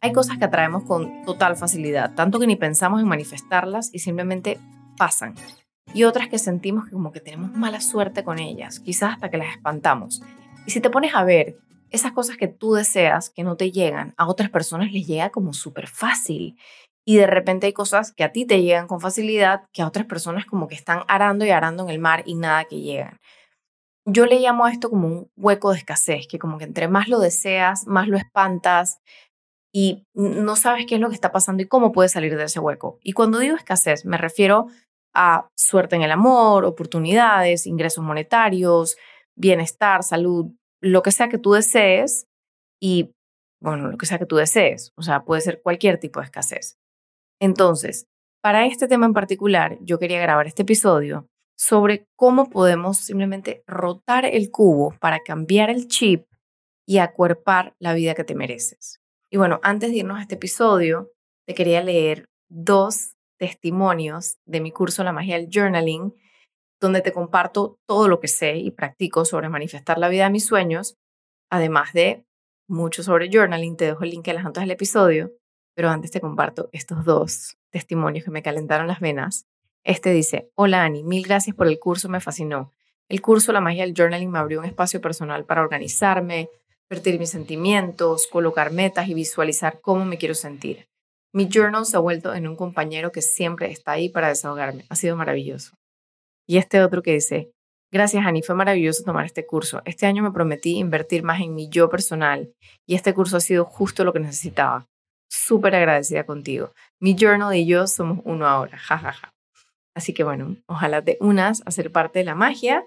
Hay cosas que atraemos con total facilidad, tanto que ni pensamos en manifestarlas y simplemente pasan. Y otras que sentimos que como que tenemos mala suerte con ellas, quizás hasta que las espantamos. Y si te pones a ver, esas cosas que tú deseas que no te llegan, a otras personas les llega como súper fácil. Y de repente hay cosas que a ti te llegan con facilidad que a otras personas como que están arando y arando en el mar y nada que llegan. Yo le llamo a esto como un hueco de escasez, que como que entre más lo deseas, más lo espantas, y no sabes qué es lo que está pasando y cómo puedes salir de ese hueco. Y cuando digo escasez, me refiero a suerte en el amor, oportunidades, ingresos monetarios, bienestar, salud, lo que sea que tú desees y, bueno, lo que sea que tú desees. O sea, puede ser cualquier tipo de escasez. Entonces, para este tema en particular, yo quería grabar este episodio sobre cómo podemos simplemente rotar el cubo para cambiar el chip y acuerpar la vida que te mereces. Y bueno, antes de irnos a este episodio, te quería leer dos testimonios de mi curso La magia del journaling, donde te comparto todo lo que sé y practico sobre manifestar la vida de mis sueños, además de mucho sobre journaling. Te dejo el link en las notas del episodio, pero antes te comparto estos dos testimonios que me calentaron las venas. Este dice, hola Ani, mil gracias por el curso, me fascinó. El curso La magia del journaling me abrió un espacio personal para organizarme, vertir mis sentimientos, colocar metas y visualizar cómo me quiero sentir. Mi journal se ha vuelto en un compañero que siempre está ahí para desahogarme. Ha sido maravilloso. Y este otro que dice, gracias Ani, fue maravilloso tomar este curso. Este año me prometí invertir más en mi yo personal y este curso ha sido justo lo que necesitaba. Súper agradecida contigo. Mi journal y yo somos uno ahora. Ja, ja, ja. Así que bueno, ojalá te unas a ser parte de la magia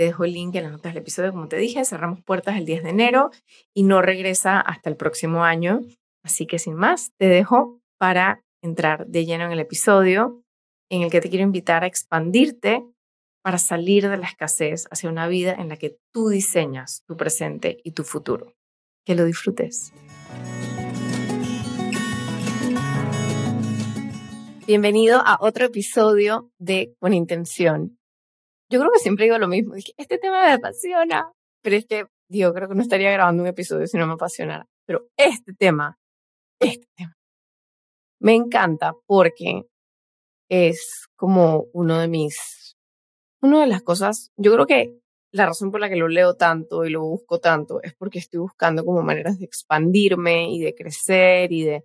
te dejo el link en las notas del episodio, como te dije, cerramos puertas el 10 de enero y no regresa hasta el próximo año. Así que sin más, te dejo para entrar de lleno en el episodio en el que te quiero invitar a expandirte para salir de la escasez hacia una vida en la que tú diseñas tu presente y tu futuro. Que lo disfrutes. Bienvenido a otro episodio de Con Intención. Yo creo que siempre digo lo mismo, dije, este tema me apasiona, pero es que, digo, creo que no estaría grabando un episodio si no me apasionara, pero este tema, este tema, me encanta porque es como uno de mis, una de las cosas, yo creo que la razón por la que lo leo tanto y lo busco tanto es porque estoy buscando como maneras de expandirme y de crecer y de,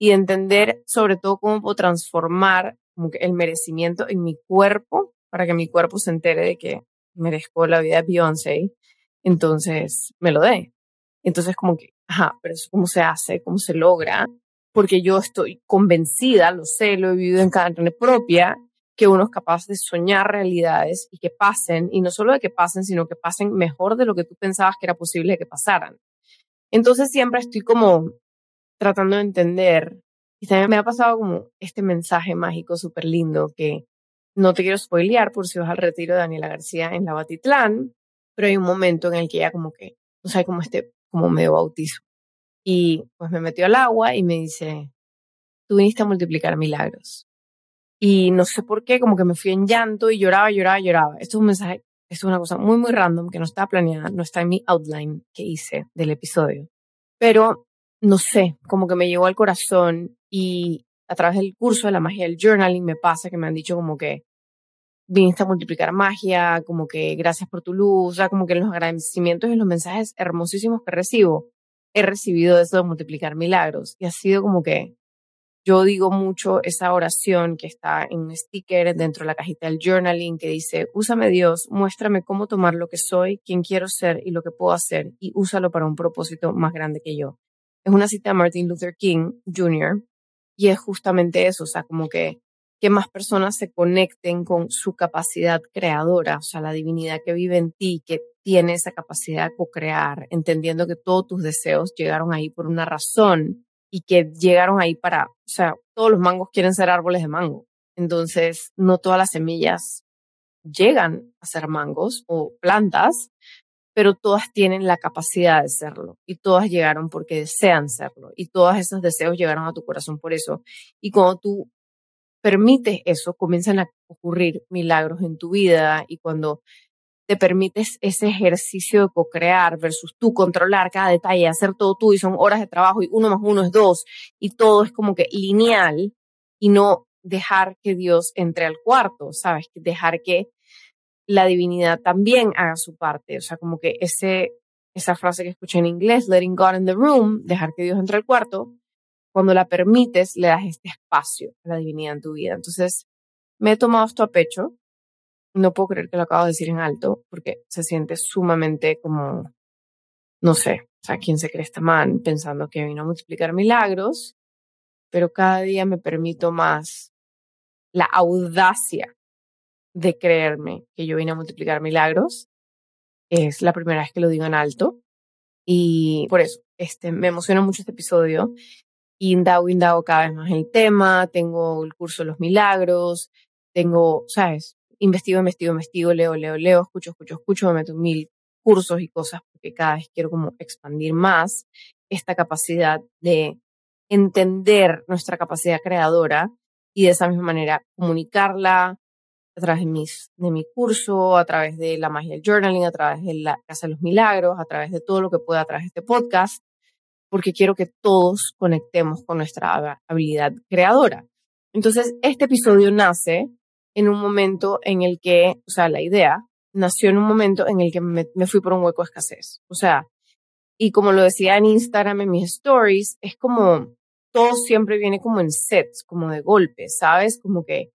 y de entender sobre todo cómo puedo transformar como que el merecimiento en mi cuerpo para que mi cuerpo se entere de que merezco la vida de Beyoncé, entonces me lo dé. Entonces como que, ajá, pero eso cómo se hace, cómo se logra, porque yo estoy convencida, lo sé, lo he vivido en carne propia, que uno es capaz de soñar realidades y que pasen, y no solo de que pasen, sino que pasen mejor de lo que tú pensabas que era posible que pasaran. Entonces siempre estoy como tratando de entender, y también me ha pasado como este mensaje mágico súper lindo que no te quiero spoilear por si vas al retiro de Daniela García en la Batitlán, pero hay un momento en el que ella como que, no sé, como este, como medio bautizo. Y pues me metió al agua y me dice, tú viniste a multiplicar milagros. Y no sé por qué, como que me fui en llanto y lloraba, lloraba, lloraba. Esto es un mensaje, esto es una cosa muy, muy random que no está planeada, no está en mi outline que hice del episodio. Pero, no sé, como que me llegó al corazón y a través del curso de la magia del journaling me pasa que me han dicho como que viniste a multiplicar magia, como que gracias por tu luz, o sea, como que los agradecimientos y los mensajes hermosísimos que recibo, he recibido eso de multiplicar milagros. Y ha sido como que yo digo mucho esa oración que está en un sticker dentro de la cajita del journaling que dice, úsame Dios, muéstrame cómo tomar lo que soy, quién quiero ser y lo que puedo hacer y úsalo para un propósito más grande que yo. Es una cita de Martin Luther King Jr. Y es justamente eso, o sea, como que que más personas se conecten con su capacidad creadora, o sea, la divinidad que vive en ti, que tiene esa capacidad de co-crear, entendiendo que todos tus deseos llegaron ahí por una razón y que llegaron ahí para, o sea, todos los mangos quieren ser árboles de mango. Entonces, no todas las semillas llegan a ser mangos o plantas, pero todas tienen la capacidad de serlo y todas llegaron porque desean serlo y todos esos deseos llegaron a tu corazón por eso. Y cuando tú permites eso, comienzan a ocurrir milagros en tu vida y cuando te permites ese ejercicio de co-crear versus tú controlar cada detalle, hacer todo tú y son horas de trabajo y uno más uno es dos y todo es como que lineal y no dejar que Dios entre al cuarto, ¿sabes? Dejar que la divinidad también haga su parte, o sea, como que ese, esa frase que escuché en inglés, letting God in the room, dejar que Dios entre al cuarto, cuando la permites, le das este espacio a la divinidad en tu vida. Entonces, me he tomado esto a pecho, no puedo creer que lo acabo de decir en alto, porque se siente sumamente como, no sé, o sea, ¿quién se cree esta man pensando que vino a multiplicar milagros? Pero cada día me permito más la audacia de creerme que yo vine a multiplicar milagros. Es la primera vez que lo digo en alto. Y por eso, este, me emociona mucho este episodio. Y indago, indago cada vez más el tema. Tengo el curso de los milagros. Tengo, ¿sabes? investigo, investigo, investigo, leo, leo, leo, escucho, escucho, escucho, me meto mil cursos y cosas porque cada vez quiero como expandir más esta capacidad de entender nuestra capacidad creadora y de esa misma manera comunicarla a través de, mis, de mi curso, a través de la magia del journaling, a través de la Casa de los Milagros, a través de todo lo que pueda a través de este podcast, porque quiero que todos conectemos con nuestra habilidad creadora. Entonces, este episodio nace en un momento en el que, o sea, la idea nació en un momento en el que me, fui por un hueco de escasez. O sea, y como lo decía en Instagram, en mis stories, es como todo siempre viene como en sets, como de golpe, ¿sabes? Como que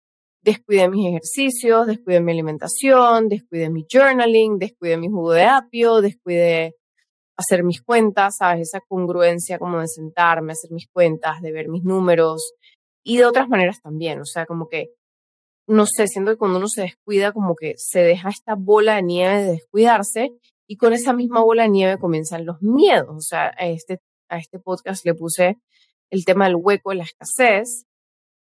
descuide mis ejercicios, descuide mi alimentación, descuide mi journaling, descuide mi jugo de apio, descuide hacer mis cuentas, ¿sabes? Esa congruencia como de sentarme, hacer mis cuentas, de ver mis números y de otras maneras también, o sea, como que no sé, siento que cuando uno se descuida, como que se deja esta bola de nieve de descuidarse y con esa misma bola de nieve comienzan los miedos. O sea, a este, a este podcast le puse el tema del hueco la escasez.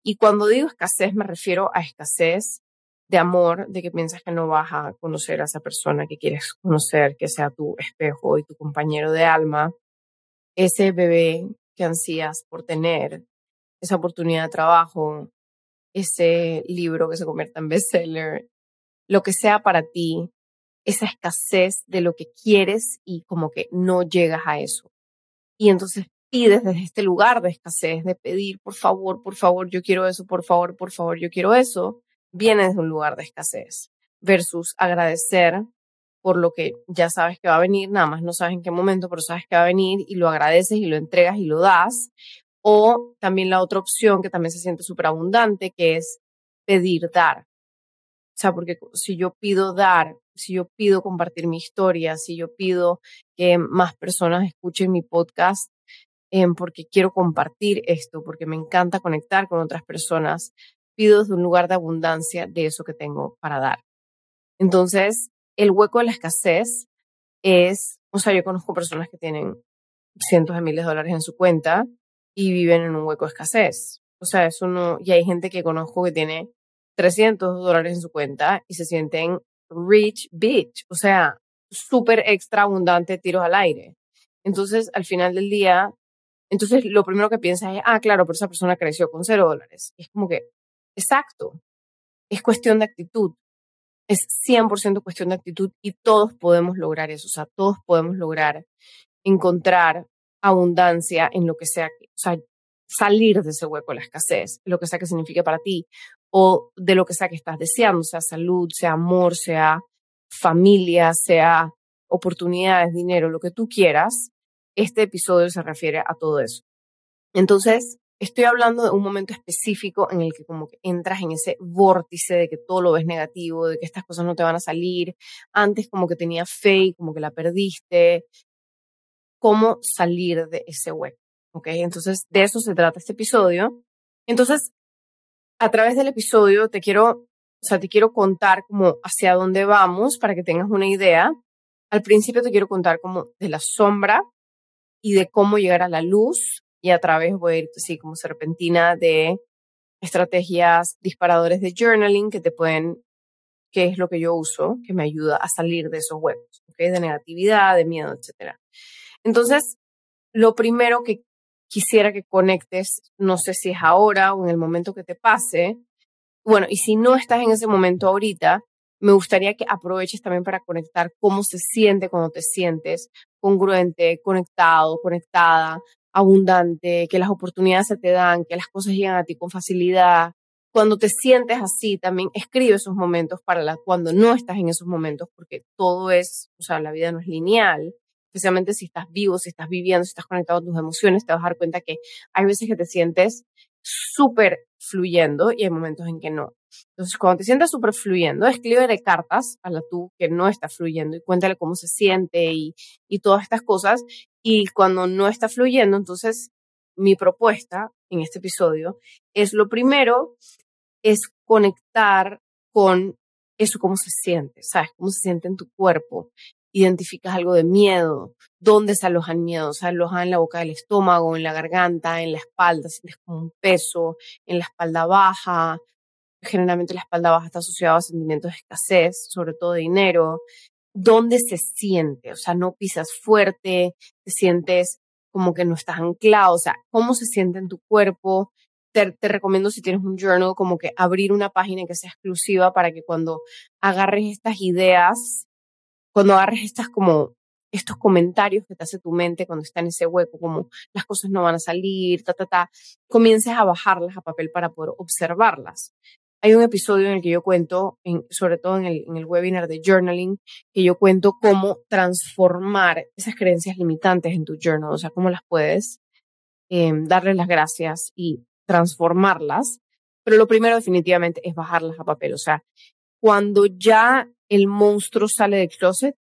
Y cuando digo escasez, me refiero a escasez de amor, de que piensas que no vas a conocer a esa persona que quieres conocer, que sea tu espejo y tu compañero de alma, ese bebé que ansías por tener, esa oportunidad de trabajo, ese libro que se convierta en bestseller, lo que sea para ti, esa escasez de lo que quieres y como que no llegas a eso. Y entonces pides desde este lugar de escasez, de pedir, por favor, por favor, yo quiero eso, por favor, por favor, yo quiero eso, viene desde un lugar de escasez versus agradecer por lo que ya sabes que va a venir, nada más no sabes en qué momento, pero sabes que va a venir y lo agradeces y lo entregas y lo das, o también la otra opción que también se siente súper abundante, que es pedir dar. O sea, porque si yo pido dar, si yo pido compartir mi historia, si yo pido que más personas escuchen mi podcast, eh, porque quiero compartir esto, porque me encanta conectar con otras personas, pido desde un lugar de abundancia de eso que tengo para dar. Entonces, el hueco de la escasez es, o sea, yo conozco personas que tienen cientos de miles de dólares en su cuenta y viven en un hueco de escasez. O sea, eso no, y hay gente que conozco que tiene 300 dólares en su cuenta y se sienten rich bitch, o sea, súper extra abundante tiros al aire. Entonces, al final del día, entonces lo primero que piensas es, ah, claro, pero esa persona creció con cero dólares. es como que, exacto, es cuestión de actitud. Es 100% cuestión de actitud y todos podemos lograr eso. O sea, todos podemos lograr encontrar abundancia en lo que sea, o sea, salir de ese hueco de la escasez, lo que sea que signifique para ti, o de lo que sea que estás deseando, sea salud, sea amor, sea familia, sea oportunidades, dinero, lo que tú quieras, este episodio se refiere a todo eso. Entonces, estoy hablando de un momento específico en el que como que entras en ese vórtice de que todo lo ves negativo, de que estas cosas no te van a salir. Antes como que tenías fe y como que la perdiste, cómo salir de ese hueco. ¿Ok? Entonces, de eso se trata este episodio. Entonces, a través del episodio te quiero, o sea, te quiero contar como hacia dónde vamos para que tengas una idea. Al principio te quiero contar como de la sombra y de cómo llegar a la luz y a través voy a ir así como serpentina de estrategias disparadores de journaling que te pueden, que es lo que yo uso, que me ayuda a salir de esos huecos, ¿ok? De negatividad, de miedo, etcétera. Entonces, lo primero que quisiera que conectes, no sé si es ahora o en el momento que te pase, bueno, y si no estás en ese momento ahorita, me gustaría que aproveches también para conectar cómo se siente cuando te sientes congruente, conectado, conectada, abundante, que las oportunidades se te dan, que las cosas llegan a ti con facilidad. Cuando te sientes así, también escribe esos momentos para la, cuando no estás en esos momentos, porque todo es, o sea, la vida no es lineal, especialmente si estás vivo, si estás viviendo, si estás conectado a tus emociones, te vas a dar cuenta que hay veces que te sientes súper fluyendo y hay momentos en que no. Entonces, cuando te sientas súper fluyendo, escríbele cartas a la tú que no está fluyendo y cuéntale cómo se siente y, y todas estas cosas. Y cuando no está fluyendo, entonces mi propuesta en este episodio es lo primero, es conectar con eso, cómo se siente, ¿sabes? Cómo se siente en tu cuerpo. Identificas algo de miedo. ¿Dónde se aloja el miedo? Se aloja en la boca del estómago, en la garganta, en la espalda, sientes como un peso, en la espalda baja, generalmente la espalda baja está asociada a sentimientos de escasez, sobre todo de dinero. ¿Dónde se siente? O sea, no pisas fuerte, te sientes como que no estás anclado, o sea, ¿cómo se siente en tu cuerpo? Te, te, recomiendo si tienes un journal como que abrir una página que sea exclusiva para que cuando agarres estas ideas, cuando agarres estas como estos comentarios que te hace tu mente cuando está en ese hueco, como las cosas no van a salir, ta, ta, ta, comiences a bajarlas a papel para poder observarlas. Hay un episodio en el que yo cuento, en, sobre todo en el, en el webinar de journaling, que yo cuento cómo transformar esas creencias limitantes en tu journal, o sea, cómo las puedes eh, darles las gracias y transformarlas. Pero lo primero definitivamente es bajarlas a papel, o sea, cuando ya el monstruo sale del closet,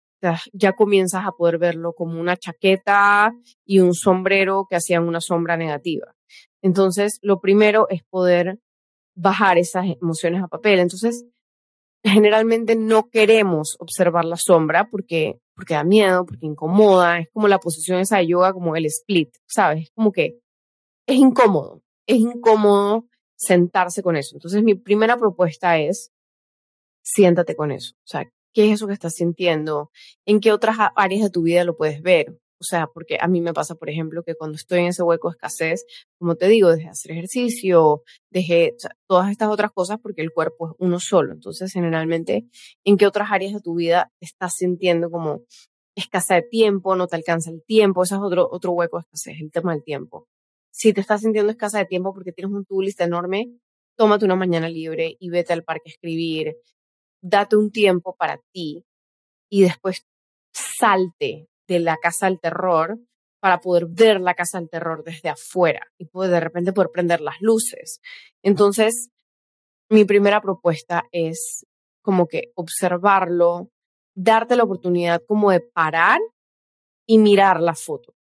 ya comienzas a poder verlo como una chaqueta y un sombrero que hacían una sombra negativa. Entonces, lo primero es poder bajar esas emociones a papel. Entonces, generalmente no queremos observar la sombra porque, porque da miedo, porque incomoda. Es como la posición esa de yoga, como el split, ¿sabes? Es como que es incómodo, es incómodo sentarse con eso. Entonces, mi primera propuesta es, siéntate con eso. O sea, ¿qué es eso que estás sintiendo? ¿En qué otras áreas de tu vida lo puedes ver? O sea, porque a mí me pasa, por ejemplo, que cuando estoy en ese hueco de escasez, como te digo, dejé de hacer ejercicio, dejé todas estas otras cosas porque el cuerpo es uno solo. Entonces, generalmente, ¿en qué otras áreas de tu vida estás sintiendo como escasez de tiempo, no te alcanza el tiempo? Ese es otro, otro hueco de escasez, el tema del tiempo. Si te estás sintiendo escasa de tiempo porque tienes un to list enorme, tómate una mañana libre y vete al parque a escribir. Date un tiempo para ti y después salte de la casa del terror para poder ver la casa del terror desde afuera y poder de repente poder prender las luces. Entonces, mi primera propuesta es como que observarlo, darte la oportunidad como de parar y mirar la foto.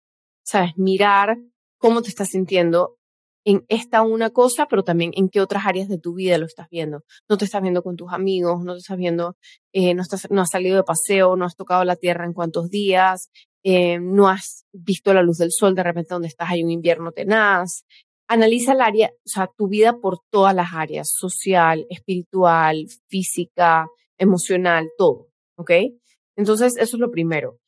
¿Sabes? Mirar cómo te estás sintiendo en esta una cosa, pero también en qué otras áreas de tu vida lo estás viendo. No te estás viendo con tus amigos, no te estás viendo, eh, no, estás, no has salido de paseo, no has tocado la tierra en cuántos días, eh, no has visto la luz del sol, de repente donde estás hay un invierno tenaz. Analiza el área, o sea, tu vida por todas las áreas, social, espiritual, física, emocional, todo, ¿ok? Entonces, eso es lo primero.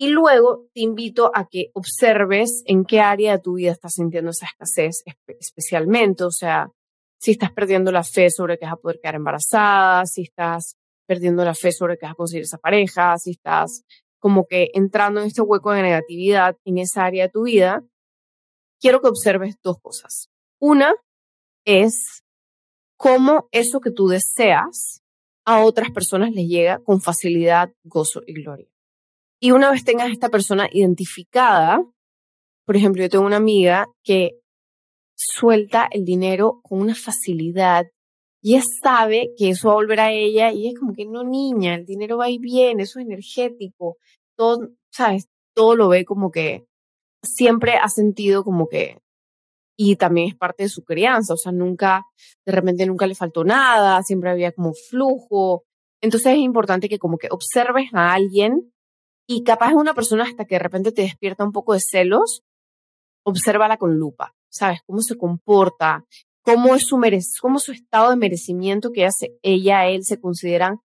Y luego te invito a que observes en qué área de tu vida estás sintiendo esa escasez especialmente, o sea, si estás perdiendo la fe sobre que vas a poder quedar embarazada, si estás perdiendo la fe sobre que vas a conseguir esa pareja, si estás como que entrando en este hueco de negatividad en esa área de tu vida, quiero que observes dos cosas. Una es cómo eso que tú deseas a otras personas les llega con facilidad, gozo y gloria. Y una vez tengas esta persona identificada, por ejemplo, yo tengo una amiga que suelta el dinero con una facilidad y ella sabe que eso va a volver a ella y es como que no, niña, el dinero va y viene, eso es energético, todo, ¿sabes? Todo lo ve como que siempre ha sentido como que, y también es parte de su crianza, o sea, nunca, de repente nunca le faltó nada, siempre había como flujo. Entonces es importante que como que observes a alguien y capaz una persona hasta que de repente te despierta un poco de celos, obsérvala con lupa, ¿sabes? Cómo se comporta, cómo es su, cómo su estado de merecimiento que hace ella, él se consideran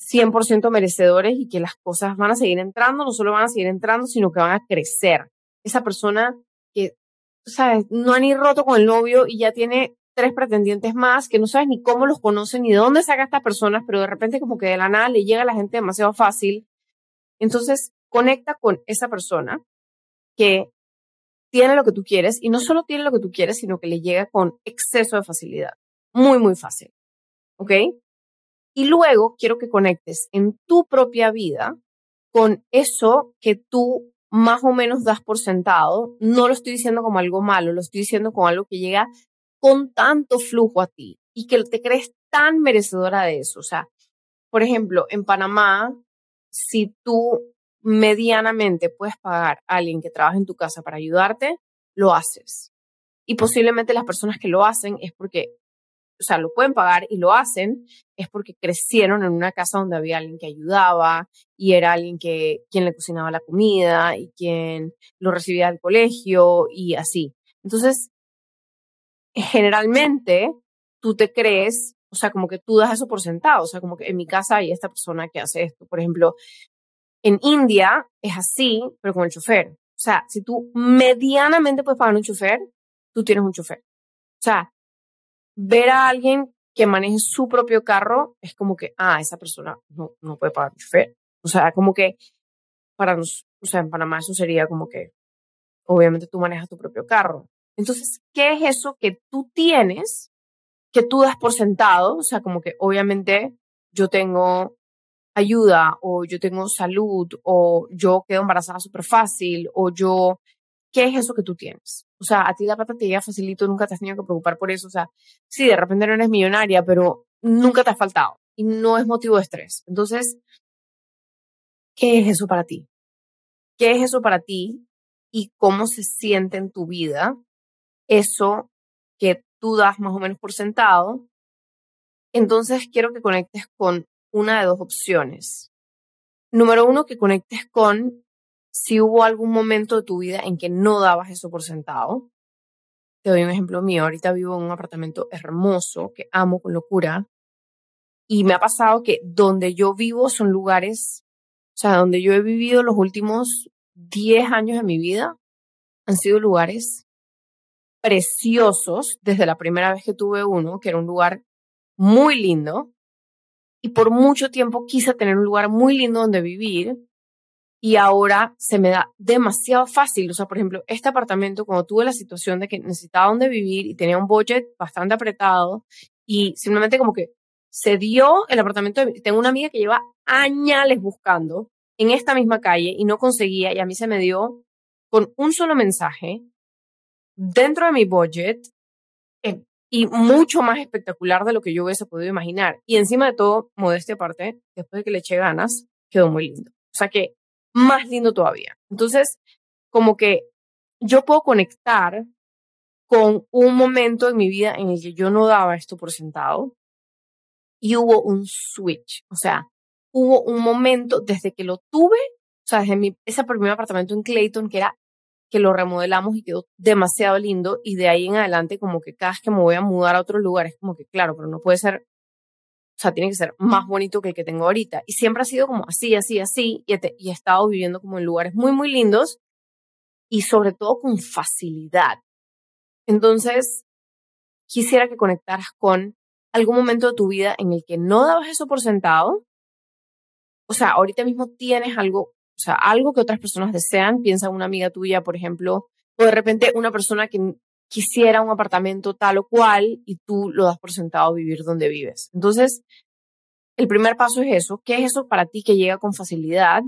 100% merecedores y que las cosas van a seguir entrando, no solo van a seguir entrando, sino que van a crecer. Esa persona que, ¿sabes? No ha ni roto con el novio y ya tiene tres pretendientes más que no sabes ni cómo los conocen ni de dónde saca estas personas, pero de repente como que de la nada le llega a la gente demasiado fácil. Entonces, conecta con esa persona que tiene lo que tú quieres y no solo tiene lo que tú quieres, sino que le llega con exceso de facilidad. Muy, muy fácil. ¿Ok? Y luego quiero que conectes en tu propia vida con eso que tú más o menos das por sentado. No lo estoy diciendo como algo malo, lo estoy diciendo como algo que llega con tanto flujo a ti y que te crees tan merecedora de eso. O sea, por ejemplo, en Panamá, si tú medianamente puedes pagar a alguien que trabaja en tu casa para ayudarte, lo haces. Y posiblemente las personas que lo hacen es porque, o sea, lo pueden pagar y lo hacen, es porque crecieron en una casa donde había alguien que ayudaba y era alguien que, quien le cocinaba la comida y quien lo recibía del colegio y así. Entonces, generalmente tú te crees, o sea, como que tú das eso por sentado, o sea, como que en mi casa hay esta persona que hace esto. Por ejemplo, en India es así, pero con el chofer. O sea, si tú medianamente puedes pagar un chofer, tú tienes un chofer. O sea, ver a alguien que maneje su propio carro es como que, ah, esa persona no, no puede pagar un chofer. O sea, como que para nos, o sea, en Panamá eso sería como que, obviamente tú manejas tu propio carro. Entonces, ¿qué es eso que tú tienes, que tú das por sentado? O sea, como que obviamente yo tengo ayuda o yo tengo salud o yo quedo embarazada súper fácil o yo, ¿qué es eso que tú tienes? O sea, a ti la plata te llega facilito, nunca te has tenido que preocupar por eso. O sea, sí, de repente no eres millonaria, pero nunca te ha faltado y no es motivo de estrés. Entonces, ¿qué es eso para ti? ¿Qué es eso para ti y cómo se siente en tu vida eso que tú das más o menos por sentado, entonces quiero que conectes con una de dos opciones. Número uno, que conectes con si hubo algún momento de tu vida en que no dabas eso por sentado. Te doy un ejemplo mío. Ahorita vivo en un apartamento hermoso que amo con locura. Y me ha pasado que donde yo vivo son lugares, o sea, donde yo he vivido los últimos 10 años de mi vida, han sido lugares preciosos desde la primera vez que tuve uno, que era un lugar muy lindo. Y por mucho tiempo quise tener un lugar muy lindo donde vivir. Y ahora se me da demasiado fácil. O sea, por ejemplo, este apartamento, cuando tuve la situación de que necesitaba donde vivir y tenía un budget bastante apretado y simplemente como que se dio el apartamento. De, tengo una amiga que lleva años buscando en esta misma calle y no conseguía y a mí se me dio con un solo mensaje dentro de mi budget eh, y mucho más espectacular de lo que yo hubiese podido imaginar. Y encima de todo, modestia aparte, después de que le eché ganas, quedó muy lindo. O sea que más lindo todavía. Entonces, como que yo puedo conectar con un momento en mi vida en el que yo no daba esto por sentado y hubo un switch. O sea, hubo un momento desde que lo tuve, o sea, desde mi, ese primer apartamento en Clayton, que era que lo remodelamos y quedó demasiado lindo y de ahí en adelante como que cada vez que me voy a mudar a otro lugar es como que claro, pero no puede ser, o sea, tiene que ser más bonito que el que tengo ahorita. Y siempre ha sido como así, así, así y he, y he estado viviendo como en lugares muy, muy lindos y sobre todo con facilidad. Entonces, quisiera que conectaras con algún momento de tu vida en el que no dabas eso por sentado. O sea, ahorita mismo tienes algo o sea, algo que otras personas desean, piensa una amiga tuya, por ejemplo, o de repente una persona que quisiera un apartamento tal o cual y tú lo das por sentado vivir donde vives. Entonces, el primer paso es eso. ¿Qué es eso para ti que llega con facilidad?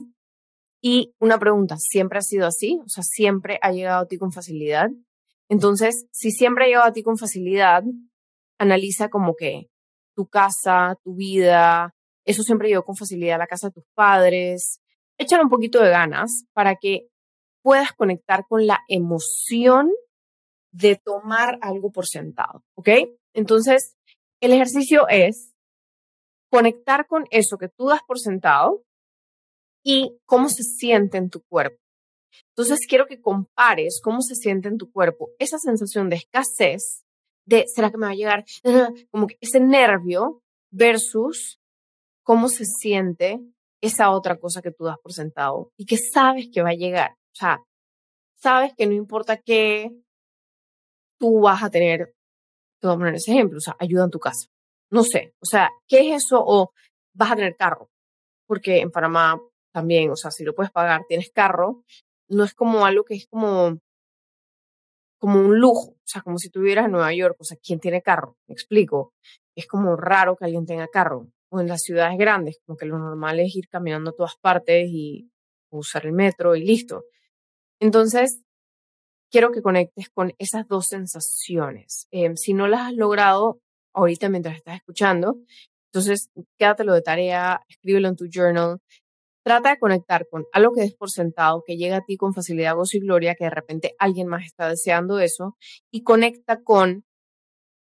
Y una pregunta, ¿siempre ha sido así? O sea, ¿siempre ha llegado a ti con facilidad? Entonces, si siempre ha llegado a ti con facilidad, analiza como que tu casa, tu vida, eso siempre llegó con facilidad a la casa de tus padres, échale un poquito de ganas para que puedas conectar con la emoción de tomar algo por sentado, ¿ok? Entonces, el ejercicio es conectar con eso que tú das por sentado y cómo se siente en tu cuerpo. Entonces, quiero que compares cómo se siente en tu cuerpo esa sensación de escasez, de ¿será que me va a llegar? Como que ese nervio versus cómo se siente esa otra cosa que tú das por sentado y que sabes que va a llegar. O sea, sabes que no importa qué, tú vas a tener te voy a poner ese ejemplo, o sea, ayuda en tu casa. No sé, o sea, ¿qué es eso? O vas a tener carro, porque en Panamá también, o sea, si lo puedes pagar, tienes carro, no es como algo que es como, como un lujo, o sea, como si tuvieras en Nueva York, o sea, ¿quién tiene carro? Me explico, es como raro que alguien tenga carro, o en las ciudades grandes, como que lo normal es ir caminando a todas partes y usar el metro y listo. Entonces, quiero que conectes con esas dos sensaciones. Em, si no las has logrado ahorita mientras estás escuchando, entonces quédatelo de tarea, escríbelo en tu journal. Trata de conectar con algo que des por sentado, que llega a ti con facilidad, gozo y gloria, que de repente alguien más está deseando eso, y conecta con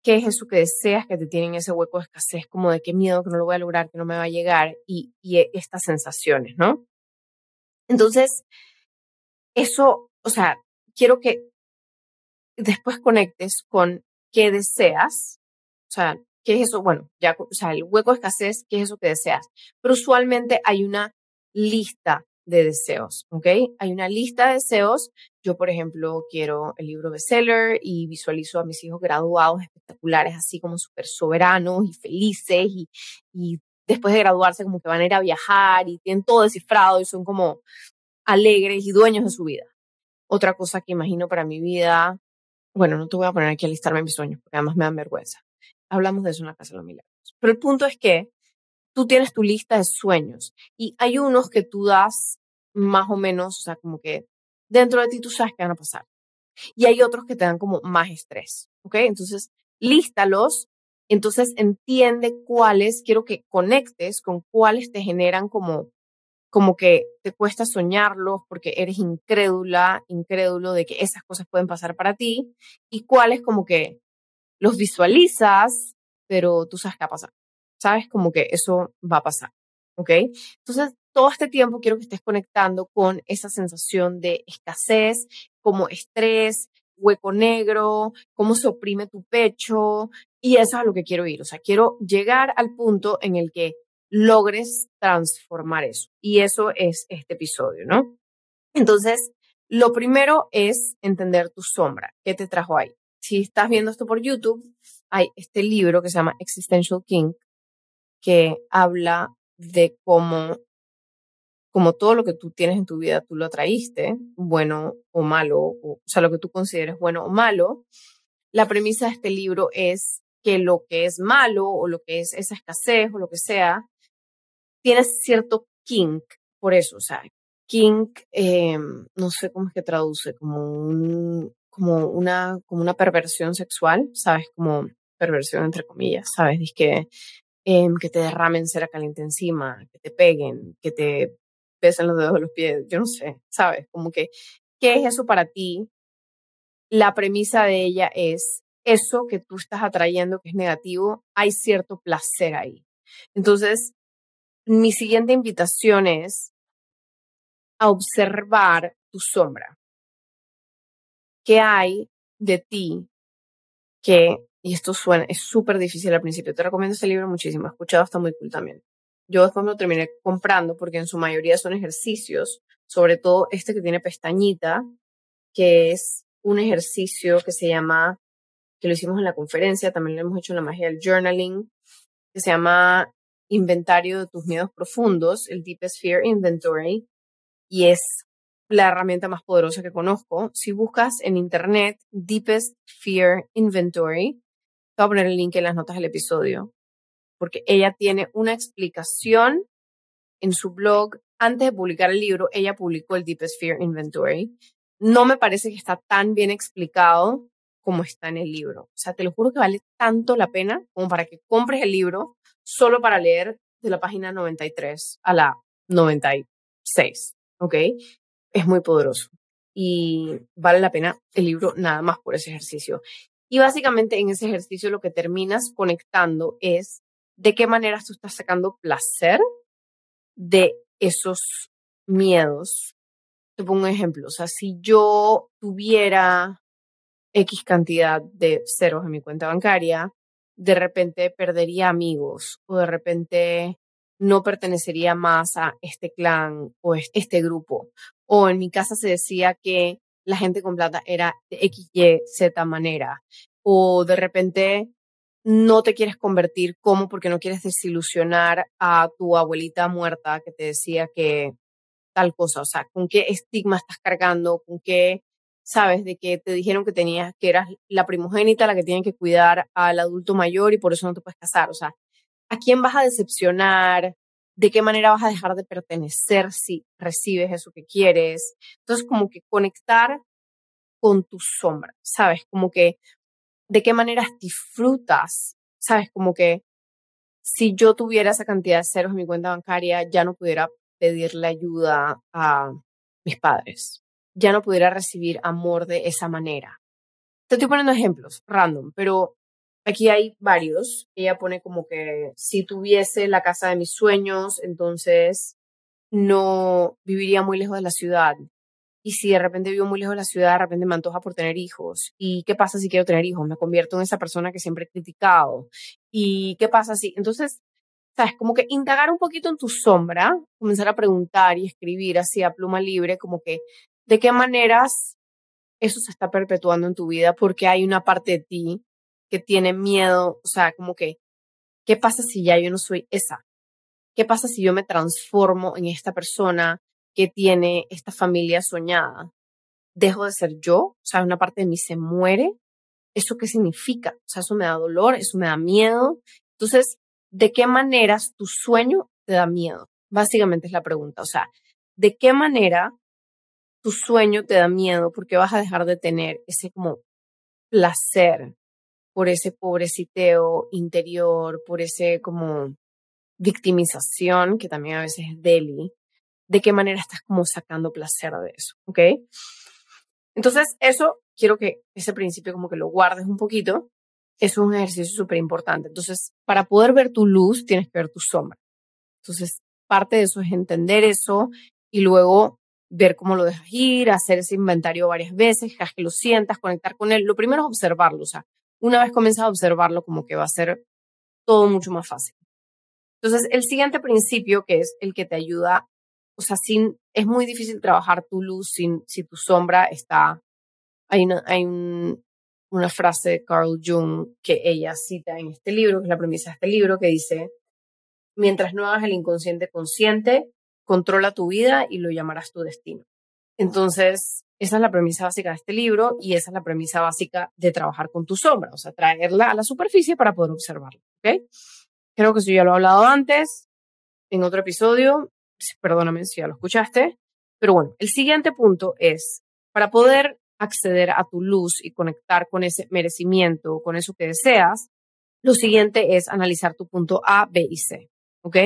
qué es eso que deseas que te tiene en ese hueco de escasez, como de qué miedo que no lo voy a lograr, que no me va a llegar, y, y estas sensaciones, ¿no? Entonces, eso, o sea, quiero que después conectes con qué deseas, o sea, qué es eso, bueno, ya, o sea, el hueco de escasez, qué es eso que deseas. Pero usualmente hay una lista de deseos, ¿ok? Hay una lista de deseos. Yo, por ejemplo, quiero el libro bestseller y visualizo a mis hijos graduados espectaculares, así como súper soberanos y felices y, y después de graduarse como que van a ir a viajar y tienen todo descifrado y son como alegres y dueños de su vida. Otra cosa que imagino para mi vida, bueno, no te voy a poner aquí a listarme mis sueños, porque además me dan vergüenza. Hablamos de eso en la Casa de los Milagros. Pero el punto es que tú tienes tu lista de sueños y hay unos que tú das más o menos, o sea, como que dentro de ti tú sabes que van a pasar. Y hay otros que te dan como más estrés, ¿ok? Entonces, lístalos, entonces entiende cuáles, quiero que conectes con cuáles te generan como como que te cuesta soñarlos porque eres incrédula, incrédulo de que esas cosas pueden pasar para ti, y cuáles como que los visualizas, pero tú sabes qué va a pasar. Sabes como que eso va a pasar, ¿ok? Entonces, todo este tiempo quiero que estés conectando con esa sensación de escasez, como estrés, hueco negro, cómo se oprime tu pecho, y eso es a lo que quiero ir. O sea, quiero llegar al punto en el que logres transformar eso. Y eso es este episodio, ¿no? Entonces, lo primero es entender tu sombra. ¿Qué te trajo ahí? Si estás viendo esto por YouTube, hay este libro que se llama Existential King, que habla de cómo, como todo lo que tú tienes en tu vida, tú lo atraíste, bueno o malo, o, o sea, lo que tú consideres bueno o malo. La premisa de este libro es que lo que es malo o lo que es esa escasez o lo que sea, tienes cierto kink por eso, o sea, kink, em, no sé cómo es que traduce, como, un, como, una, como una perversión sexual, ¿sabes? Como perversión entre comillas, ¿sabes? Es que, em, que te derramen cera caliente encima, que te peguen, que te pesen los dedos de los pies, yo no sé, ¿sabes? Como que, ¿qué es eso para ti? La premisa de ella es eso que tú estás atrayendo que es negativo, hay cierto placer ahí. Entonces, mi siguiente invitación es a observar tu sombra. ¿Qué hay de ti que, y esto suena, es súper difícil al principio, te recomiendo este libro muchísimo, he escuchado, está muy cool también. Yo después me lo terminé comprando porque en su mayoría son ejercicios, sobre todo este que tiene pestañita, que es un ejercicio que se llama, que lo hicimos en la conferencia, también lo hemos hecho en la magia del journaling, que se llama inventario de tus miedos profundos, el Deepest Fear Inventory, y es la herramienta más poderosa que conozco. Si buscas en internet Deepest Fear Inventory, te voy a poner el link en las notas del episodio, porque ella tiene una explicación en su blog. Antes de publicar el libro, ella publicó el Deepest Fear Inventory. No me parece que está tan bien explicado como está en el libro. O sea, te lo juro que vale tanto la pena como para que compres el libro solo para leer de la página 93 a la 96, ¿ok? Es muy poderoso y vale la pena el libro nada más por ese ejercicio. Y básicamente en ese ejercicio lo que terminas conectando es de qué manera tú estás sacando placer de esos miedos. Te pongo un ejemplo, o sea, si yo tuviera X cantidad de ceros en mi cuenta bancaria, de repente perdería amigos o de repente no pertenecería más a este clan o este grupo. O en mi casa se decía que la gente con plata era de X, Y, Z manera. o de repente no te quieres convertir, ¿cómo? Porque no quieres desilusionar a tu abuelita muerta que te decía que tal cosa, o sea, con qué estigma estás cargando, con qué sabes de que te dijeron que tenías que eras la primogénita la que tiene que cuidar al adulto mayor y por eso no te puedes casar, o sea, ¿a quién vas a decepcionar? ¿De qué manera vas a dejar de pertenecer si recibes eso que quieres? Entonces, como que conectar con tu sombra, ¿sabes? Como que de qué maneras disfrutas, ¿sabes? Como que si yo tuviera esa cantidad de ceros en mi cuenta bancaria, ya no pudiera pedirle ayuda a mis padres, ya no pudiera recibir amor de esa manera. Te estoy poniendo ejemplos random, pero aquí hay varios. Ella pone como que si tuviese la casa de mis sueños, entonces no viviría muy lejos de la ciudad. Y si de repente vivo muy lejos de la ciudad, de repente me antoja por tener hijos. ¿Y qué pasa si quiero tener hijos? Me convierto en esa persona que siempre he criticado. ¿Y qué pasa si? Entonces, ¿sabes? Como que indagar un poquito en tu sombra, comenzar a preguntar y escribir así a pluma libre, como que de qué maneras eso se está perpetuando en tu vida, porque hay una parte de ti que tiene miedo, o sea, como que, ¿qué pasa si ya yo no soy esa? ¿Qué pasa si yo me transformo en esta persona que tiene esta familia soñada, dejo de ser yo, o sea, una parte de mí se muere, ¿eso qué significa? O sea, eso me da dolor, eso me da miedo. Entonces, ¿de qué maneras tu sueño te da miedo? Básicamente es la pregunta, o sea, ¿de qué manera tu sueño te da miedo? Porque vas a dejar de tener ese como placer por ese pobreciteo interior, por ese como victimización, que también a veces es deli, de qué manera estás como sacando placer de eso, ¿ok? Entonces, eso quiero que ese principio como que lo guardes un poquito. Es un ejercicio súper importante. Entonces, para poder ver tu luz, tienes que ver tu sombra. Entonces, parte de eso es entender eso y luego ver cómo lo dejas ir, hacer ese inventario varias veces, que lo sientas, conectar con él. Lo primero es observarlo. O sea, una vez comienzas a observarlo, como que va a ser todo mucho más fácil. Entonces, el siguiente principio, que es el que te ayuda o sea, sin, es muy difícil trabajar tu luz sin, si tu sombra está, hay, una, hay una frase de Carl Jung que ella cita en este libro, que es la premisa de este libro, que dice, mientras no hagas el inconsciente consciente, controla tu vida y lo llamarás tu destino. Entonces, esa es la premisa básica de este libro y esa es la premisa básica de trabajar con tu sombra, o sea, traerla a la superficie para poder observarla, ¿ok? Creo que eso ya lo he hablado antes en otro episodio, perdóname si ya lo escuchaste, pero bueno, el siguiente punto es, para poder acceder a tu luz y conectar con ese merecimiento, con eso que deseas, lo siguiente es analizar tu punto A, B y C, ¿ok?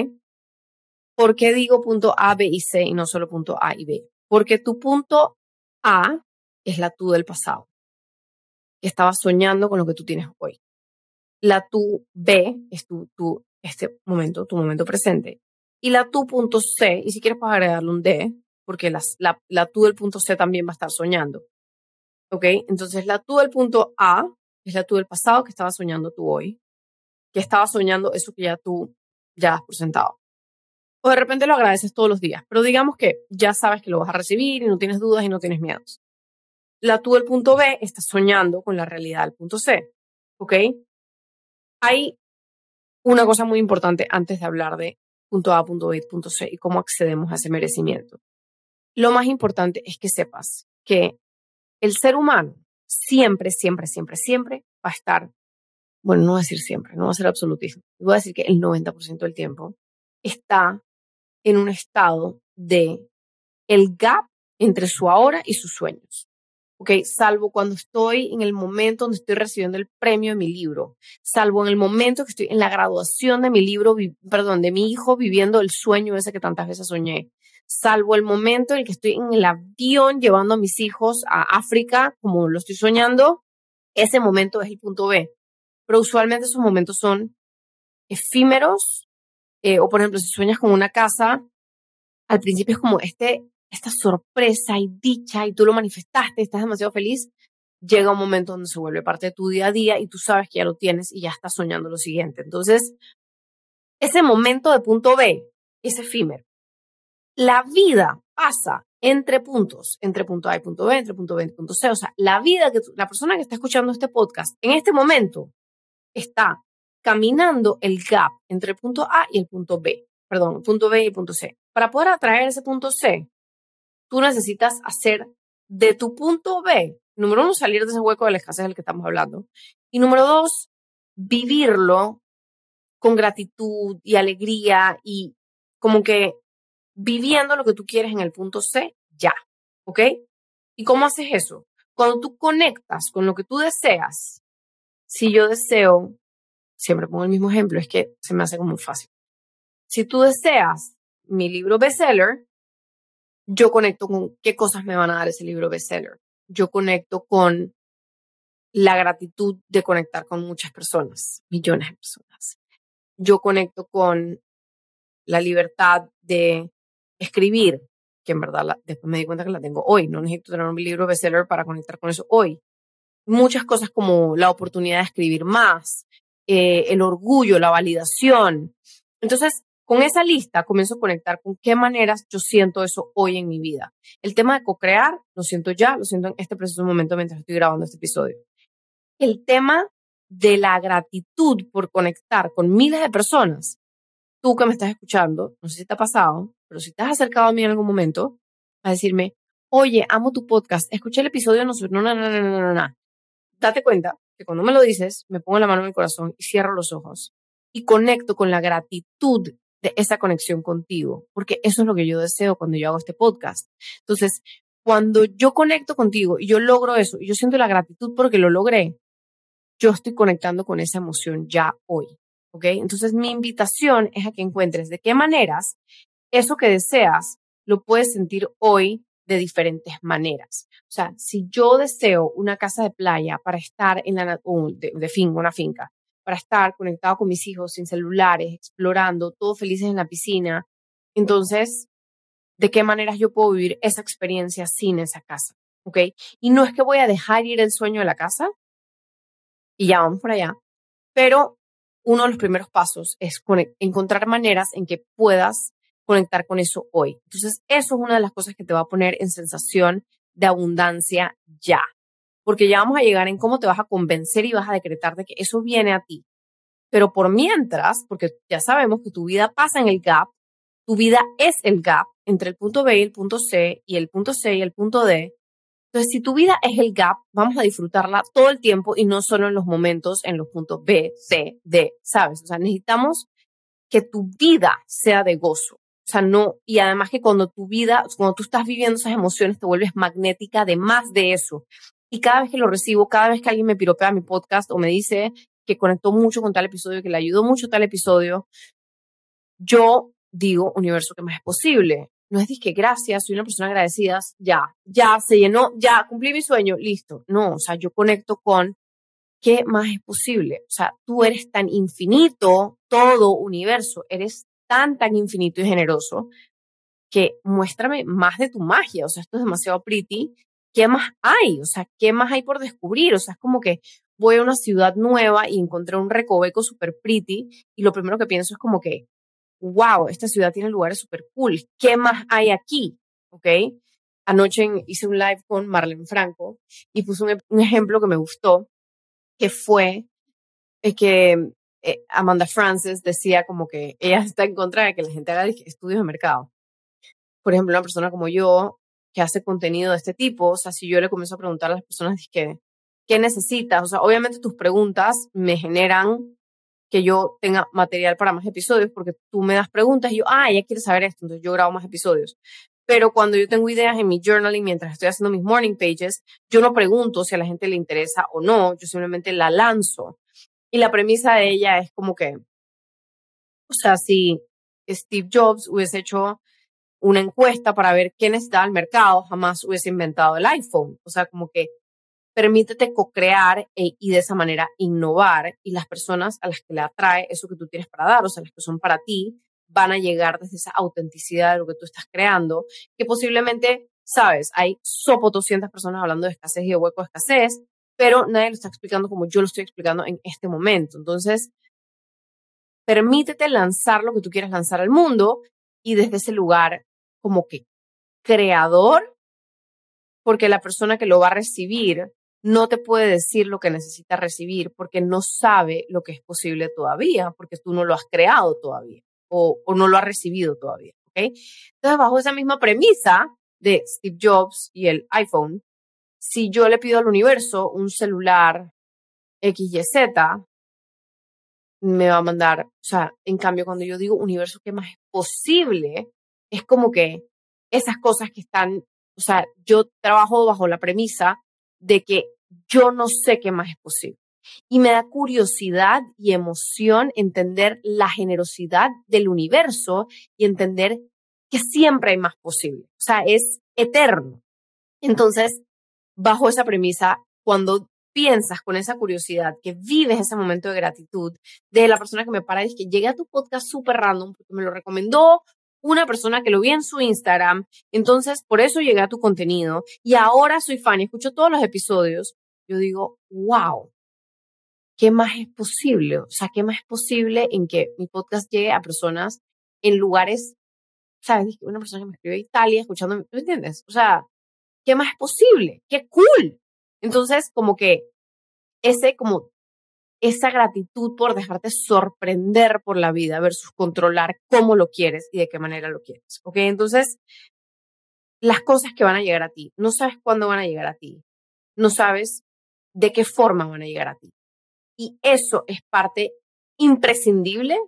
¿Por qué digo punto A, B y C y no solo punto A y B? Porque tu punto A es la tú del pasado, que estabas soñando con lo que tú tienes hoy. La tú B es tu, tu, este momento, tu momento presente y la tu punto C, y si quieres puedes agregarle un D, porque la, la, la tu del punto C también va a estar soñando. ¿Ok? Entonces la tu del punto A es la tu del pasado que estaba soñando tú hoy, que estaba soñando eso que ya tú ya has presentado. O de repente lo agradeces todos los días, pero digamos que ya sabes que lo vas a recibir y no tienes dudas y no tienes miedos. La tú del punto B está soñando con la realidad del punto C. ¿Ok? Hay una cosa muy importante antes de hablar de punto A, punto B, punto C y cómo accedemos a ese merecimiento. Lo más importante es que sepas que el ser humano siempre, siempre, siempre, siempre va a estar, bueno, no voy a decir siempre, no va a ser absolutismo, voy a decir que el 90% del tiempo está en un estado de el gap entre su ahora y sus sueños. ¿ok? Salvo cuando estoy en el momento donde estoy recibiendo el premio de mi libro, salvo en el momento que estoy en la graduación de mi libro, perdón, de mi hijo viviendo el sueño ese que tantas veces soñé, salvo el momento en el que estoy en el avión llevando a mis hijos a África, como lo estoy soñando, ese momento es el punto B. Pero usualmente esos momentos son efímeros, eh, o por ejemplo, si sueñas con una casa, al principio es como este esta sorpresa y dicha y tú lo manifestaste, estás demasiado feliz, llega un momento donde se vuelve parte de tu día a día y tú sabes que ya lo tienes y ya estás soñando lo siguiente. Entonces, ese momento de punto B es efímero. La vida pasa entre puntos, entre punto A y punto B, entre punto B y punto C. O sea, la vida que la persona que está escuchando este podcast en este momento está caminando el gap entre el punto A y el punto B, perdón, punto B y punto C. Para poder atraer ese punto C, tú necesitas hacer de tu punto B, número uno, salir de ese hueco de la escasez del que estamos hablando. Y número dos, vivirlo con gratitud y alegría y como que viviendo lo que tú quieres en el punto C ya, ¿ok? ¿Y cómo haces eso? Cuando tú conectas con lo que tú deseas, si yo deseo, siempre pongo el mismo ejemplo, es que se me hace como fácil. Si tú deseas mi libro bestseller, yo conecto con qué cosas me van a dar ese libro bestseller. Yo conecto con la gratitud de conectar con muchas personas, millones de personas. Yo conecto con la libertad de escribir, que en verdad después me di cuenta que la tengo hoy, no necesito tener un libro bestseller para conectar con eso hoy. Muchas cosas como la oportunidad de escribir más, eh, el orgullo, la validación. Entonces, con esa lista comienzo a conectar con qué maneras yo siento eso hoy en mi vida. El tema de co-crear, lo siento ya, lo siento en este preciso momento mientras estoy grabando este episodio. El tema de la gratitud por conectar con miles de personas. Tú que me estás escuchando, no sé si te ha pasado, pero si te has acercado a mí en algún momento a decirme, oye, amo tu podcast, escuché el episodio, no, no, no, no, no, no, no. Date cuenta cuando me lo dices, me pongo la mano en el corazón y cierro los ojos y conecto con la gratitud de esa conexión contigo, porque eso es lo que yo deseo cuando yo hago este podcast. Entonces, cuando yo conecto contigo y yo logro eso, y yo siento la gratitud porque lo logré, yo estoy conectando con esa emoción ya hoy. ¿Ok? Entonces, mi invitación es a que encuentres de qué maneras eso que deseas lo puedes sentir hoy de diferentes maneras. O sea, si yo deseo una casa de playa para estar en la de, de fin, una finca, para estar conectado con mis hijos sin celulares, explorando, todos felices en la piscina, entonces, ¿de qué maneras yo puedo vivir esa experiencia sin esa casa? ¿Ok? Y no es que voy a dejar ir el sueño de la casa, y ya vamos por allá, pero uno de los primeros pasos es encontrar maneras en que puedas conectar con eso hoy. Entonces, eso es una de las cosas que te va a poner en sensación de abundancia ya. Porque ya vamos a llegar en cómo te vas a convencer y vas a decretar de que eso viene a ti. Pero por mientras, porque ya sabemos que tu vida pasa en el gap, tu vida es el gap entre el punto B y el punto C y el punto C y el punto D. Entonces, si tu vida es el gap, vamos a disfrutarla todo el tiempo y no solo en los momentos en los puntos B, C, D, ¿sabes? O sea, necesitamos que tu vida sea de gozo. O sea, no, y además que cuando tu vida, cuando tú estás viviendo esas emociones, te vuelves magnética de más de eso. Y cada vez que lo recibo, cada vez que alguien me piropea mi podcast o me dice que conectó mucho con tal episodio, que le ayudó mucho tal episodio, yo digo, universo, ¿qué más es posible? No es que gracias, soy una persona agradecida, ya, ya se llenó, ya cumplí mi sueño, listo. No, o sea, yo conecto con qué más es posible. O sea, tú eres tan infinito, todo universo, eres tan, tan infinito y generoso que muéstrame más de tu magia. O sea, esto es demasiado pretty. ¿Qué más hay? O sea, ¿qué más hay por descubrir? O sea, es como que voy a una ciudad nueva y encontré un recoveco súper pretty y lo primero que pienso es como que, wow, esta ciudad tiene lugares súper cool. ¿Qué más hay aquí? ¿Ok? Anoche hice un live con Marlene Franco y puse un, un ejemplo que me gustó, que fue eh, que eh, Amanda Frances decía como que ella está en contra de que la gente haga estudios de mercado. Por ejemplo, una persona como yo que hace contenido de este tipo, o sea, si yo le comienzo a preguntar a las personas que, ¿qué necesitas? O sea, obviamente tus preguntas me generan que yo tenga material para más episodios porque tú me das preguntas y yo, ah, ya quieres saber esto, entonces yo grabo más episodios. Pero cuando yo tengo ideas en mi journaling mientras estoy haciendo mis morning pages, yo no pregunto si a la gente le interesa o no, yo simplemente la lanzo. Y la premisa de ella es como que, o sea, si Steve Jobs hubiese hecho una encuesta para ver quién está el mercado, jamás hubiese inventado el iPhone. O sea, como que permítete co-crear e, y de esa manera innovar y las personas a las que le atrae eso que tú tienes para dar, o sea, las que son para ti, van a llegar desde esa autenticidad de lo que tú estás creando, que posiblemente, sabes, hay sopo 200 personas hablando de escasez y de hueco de escasez, pero nadie lo está explicando como yo lo estoy explicando en este momento. Entonces, permítete lanzar lo que tú quieras lanzar al mundo y desde ese lugar como que creador, porque la persona que lo va a recibir no te puede decir lo que necesita recibir porque no sabe lo que es posible todavía, porque tú no lo has creado todavía o, no lo has recibido todavía. ¿okay? Entonces, bajo esa misma premisa de Steve Jobs y el iPhone, si yo le pido al universo un celular XYZ, me va a mandar, o sea, en cambio, cuando yo digo universo, ¿qué más es posible? Es como que esas cosas que están, o sea, yo trabajo bajo la premisa de que yo no sé qué más es posible. Y me da curiosidad y emoción entender la generosidad del universo y entender que siempre hay más posible. O sea, es eterno. Entonces, bajo esa premisa, cuando piensas con esa curiosidad, que vives ese momento de gratitud de la persona que me para y es que llegué a tu podcast súper random porque me lo recomendó una persona que lo vi en su Instagram, entonces por eso llegué a tu contenido y ahora soy fan y escucho todos los episodios, yo digo, wow, ¿qué más es posible? O sea, ¿qué más es posible en que mi podcast llegue a personas en lugares, sabes, una persona que me escribió de Italia escuchando, ¿me entiendes? O sea, ¿qué más es posible? ¡Qué cool! Entonces, como que ese como esa gratitud por dejarte sorprender por la vida versus controlar cómo lo quieres y de qué manera lo quieres. ¿Ok? Entonces, las cosas que van a llegar a ti, no sabes cuándo van a llegar a ti, no sabes de qué forma van a llegar a ti. Y eso es parte imprescindible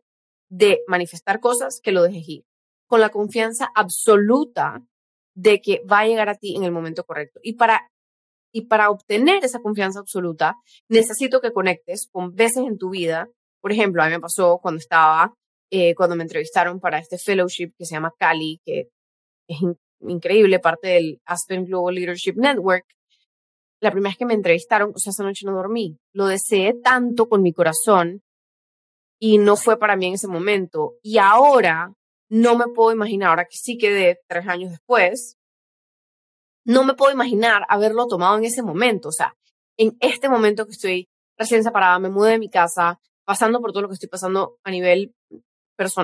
de manifestar cosas que lo dejes ir, con la confianza absoluta de que va a llegar a ti en el momento correcto. Y para y para obtener esa confianza absoluta, necesito que conectes con veces en tu vida. Por ejemplo, a mí me pasó cuando estaba, eh, cuando me entrevistaron para este fellowship que se llama Cali, que es increíble, parte del Aspen Global Leadership Network. La primera vez que me entrevistaron, o sea, esa noche no dormí. Lo deseé tanto con mi corazón y no fue para mí en ese momento. Y ahora no me puedo imaginar, ahora que sí quedé tres años después, no me puedo imaginar haberlo tomado en ese momento. O sea, en este momento que estoy recién separada, me mudé de mi casa, pasando por todo lo que estoy pasando a nivel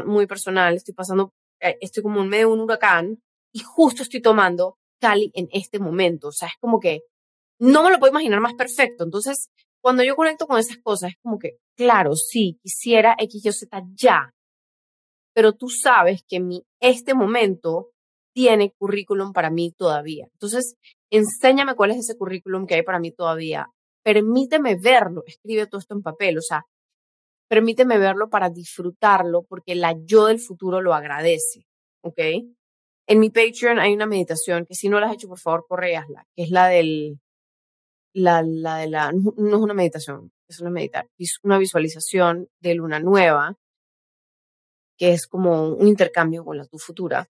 muy personal, estoy pasando, eh, estoy como en medio de un huracán y justo estoy tomando Cali en este momento. O sea, es como que no me lo puedo imaginar más perfecto. Entonces, cuando yo conecto con esas cosas, es como que, claro, sí, quisiera X, Y, Z ya, pero tú sabes que mi, este momento tiene currículum para mí todavía. Entonces, enséñame cuál es ese currículum que hay para mí todavía. Permíteme verlo, escribe todo esto en papel, o sea, permíteme verlo para disfrutarlo porque la yo del futuro lo agradece, ¿ok? En mi Patreon hay una meditación que si no la has hecho, por favor, correasla, que es la del, la, la de la, no es una meditación, es una meditar, es una visualización de luna nueva, que es como un intercambio con la tu futura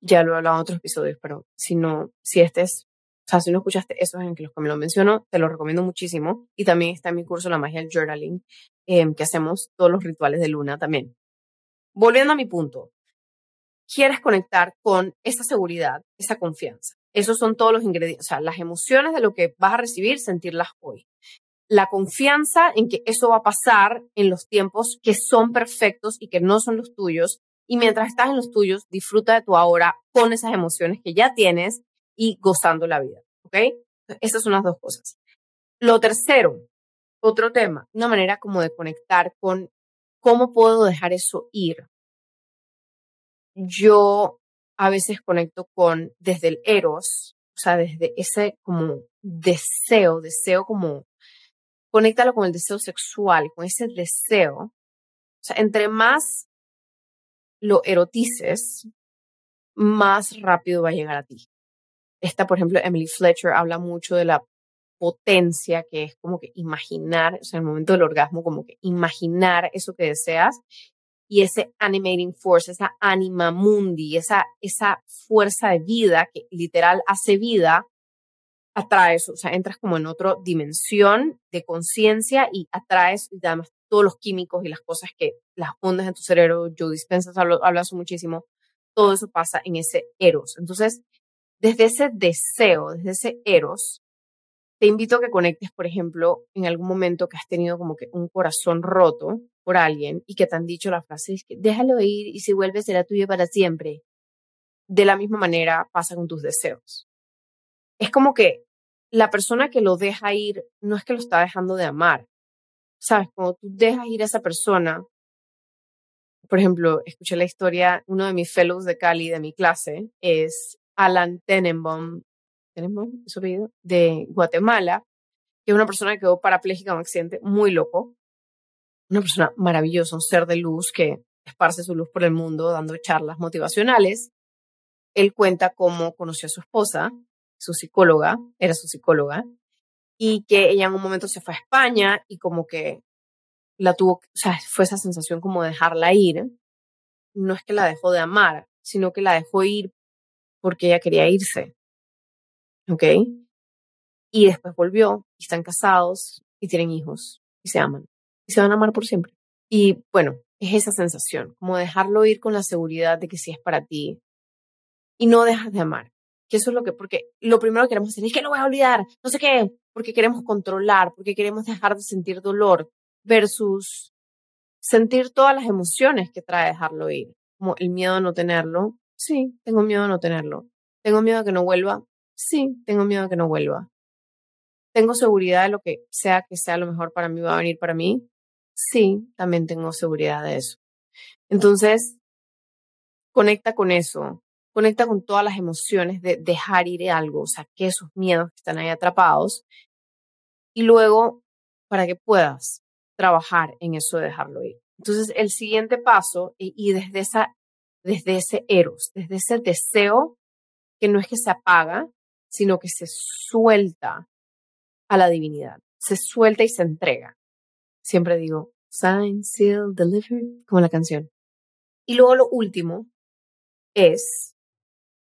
ya lo he hablado en otros episodios, pero si no, si este es, o sea, si no escuchaste esos en que los que me lo menciono, te lo recomiendo muchísimo. Y también está en mi curso La magia del journaling, em, que hacemos todos los rituales de luna también. Volviendo a mi punto, quieres conectar con esa seguridad, esa confianza. Esos son todos los ingredientes, o sea, las emociones de lo que vas a recibir, sentirlas hoy. La confianza en que eso va a pasar en los tiempos que son perfectos y que no son los tuyos y mientras estás en los tuyos, disfruta de tu ahora con esas emociones que ya tienes y gozando la vida. ¿Ok? Esas son las dos cosas. Lo tercero, otro tema, una manera como de conectar con cómo puedo dejar eso ir. Yo a veces conecto con desde el eros, o sea, desde ese como deseo, deseo como, conéctalo con el deseo sexual, con ese deseo. O sea, entre más lo erotices, más rápido va a llegar a ti. Esta, por ejemplo, Emily Fletcher habla mucho de la potencia que es como que imaginar, o sea, en el momento del orgasmo, como que imaginar eso que deseas y ese animating force, esa anima mundi, esa, esa fuerza de vida que literal hace vida, atraes, o sea, entras como en otra dimensión de conciencia y atraes, y además todos los químicos y las cosas que, las ondas en tu cerebro, yo dispensas hablas muchísimo, todo eso pasa en ese eros. Entonces, desde ese deseo, desde ese eros, te invito a que conectes, por ejemplo, en algún momento que has tenido como que un corazón roto por alguien y que te han dicho la frase es que déjalo ir y si vuelve será tuyo para siempre. de la misma manera pasa con tus deseos. Es como que la persona que lo deja ir no es que lo está dejando de amar. Sabes, cuando tú dejas ir a esa persona, por ejemplo, escuché la historia, uno de mis fellows de Cali, de mi clase, es Alan Tenenbaum, Tenenbaum, su apellido, de Guatemala, que es una persona que quedó parapléjica en un accidente muy loco. Una persona maravillosa, un ser de luz que esparce su luz por el mundo dando charlas motivacionales. Él cuenta cómo conoció a su esposa, su psicóloga, era su psicóloga, y que ella en un momento se fue a España y como que la tuvo, o sea, fue esa sensación como de dejarla ir. No es que la dejó de amar, sino que la dejó ir porque ella quería irse. ¿Ok? Y después volvió y están casados y tienen hijos y se aman y se van a amar por siempre. Y bueno, es esa sensación, como dejarlo ir con la seguridad de que sí es para ti y no dejas de amar. Que eso es lo que, porque lo primero que queremos hacer es que no voy a olvidar, no sé qué, porque queremos controlar, porque queremos dejar de sentir dolor versus sentir todas las emociones que trae dejarlo ir, como el miedo a no tenerlo. Sí, tengo miedo a no tenerlo. Tengo miedo a que no vuelva. Sí, tengo miedo a que no vuelva. Tengo seguridad de lo que sea que sea lo mejor para mí va a venir para mí. Sí, también tengo seguridad de eso. Entonces, conecta con eso, conecta con todas las emociones de dejar ir algo, o esos miedos que están ahí atrapados, y luego para que puedas trabajar en eso de dejarlo ir. Entonces, el siguiente paso, y, desde, esa, desde ese eros, desde ese deseo que no es que se apaga, sino que se suelta a la divinidad, se suelta y se entrega. Siempre digo, sign, seal, deliver, como la canción. Y luego lo último es,